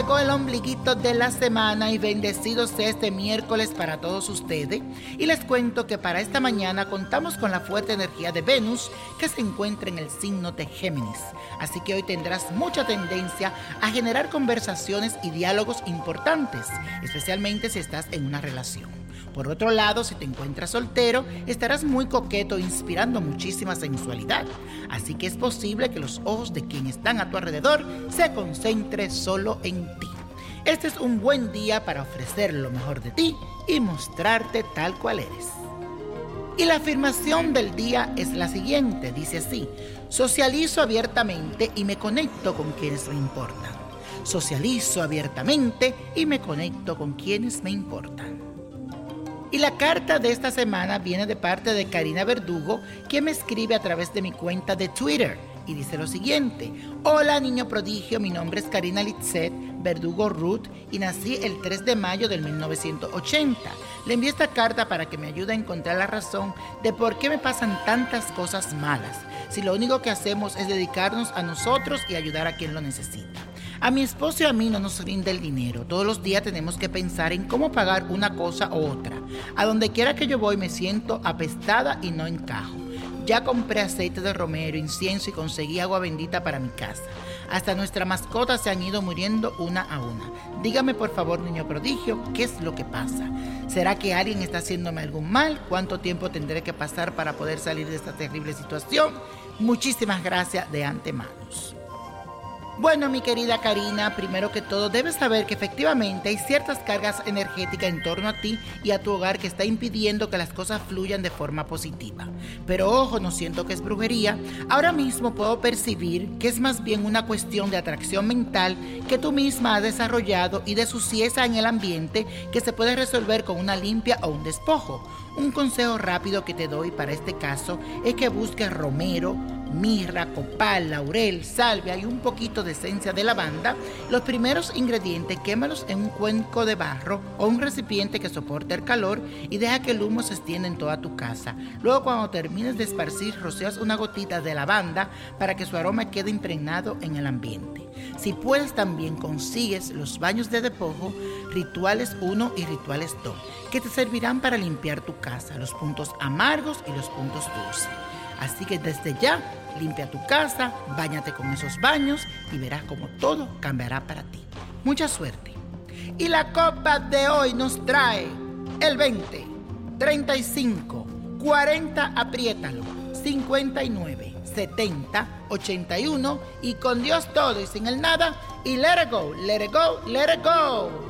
el ombliguito de la semana y bendecido sea este miércoles para todos ustedes. Y les cuento que para esta mañana contamos con la fuerte energía de Venus que se encuentra en el signo de Géminis. Así que hoy tendrás mucha tendencia a generar conversaciones y diálogos importantes, especialmente si estás en una relación. Por otro lado, si te encuentras soltero, estarás muy coqueto inspirando muchísima sensualidad. Así que es posible que los ojos de quienes están a tu alrededor se concentren solo en ti. Este es un buen día para ofrecer lo mejor de ti y mostrarte tal cual eres. Y la afirmación del día es la siguiente, dice así, socializo abiertamente y me conecto con quienes me importan. Socializo abiertamente y me conecto con quienes me importan. Y la carta de esta semana viene de parte de Karina Verdugo, quien me escribe a través de mi cuenta de Twitter. Y dice lo siguiente, hola niño prodigio, mi nombre es Karina Litzet Verdugo Ruth y nací el 3 de mayo del 1980. Le envío esta carta para que me ayude a encontrar la razón de por qué me pasan tantas cosas malas, si lo único que hacemos es dedicarnos a nosotros y ayudar a quien lo necesita. A mi esposo y a mí no nos rinde el dinero. Todos los días tenemos que pensar en cómo pagar una cosa u otra. A donde quiera que yo voy me siento apestada y no encajo. Ya compré aceite de romero, incienso y conseguí agua bendita para mi casa. Hasta nuestras mascotas se han ido muriendo una a una. Dígame por favor, niño prodigio, ¿qué es lo que pasa? ¿Será que alguien está haciéndome algún mal? ¿Cuánto tiempo tendré que pasar para poder salir de esta terrible situación? Muchísimas gracias de antemano. Bueno, mi querida Karina, primero que todo debes saber que efectivamente hay ciertas cargas energéticas en torno a ti y a tu hogar que está impidiendo que las cosas fluyan de forma positiva. Pero ojo, no siento que es brujería. Ahora mismo puedo percibir que es más bien una cuestión de atracción mental que tú misma has desarrollado y de suciedad en el ambiente que se puede resolver con una limpia o un despojo. Un consejo rápido que te doy para este caso es que busques romero, mirra, copal, laurel, salvia y un poquito de esencia de lavanda. Los primeros ingredientes quémalos en un cuenco de barro o un recipiente que soporte el calor y deja que el humo se extienda en toda tu casa. Luego cuando termines de esparcir, roceas una gotita de lavanda para que su aroma quede impregnado en el ambiente. Si puedes también consigues los baños de despojo, rituales 1 y rituales 2, que te servirán para limpiar tu casa, los puntos amargos y los puntos dulces. Así que desde ya, limpia tu casa, bañate con esos baños y verás como todo cambiará para ti. Mucha suerte. Y la copa de hoy nos trae el 20, 35, 40, apriétalo, 59, 70, 81 y con Dios todo y sin el nada y let it go, let it go, let it go.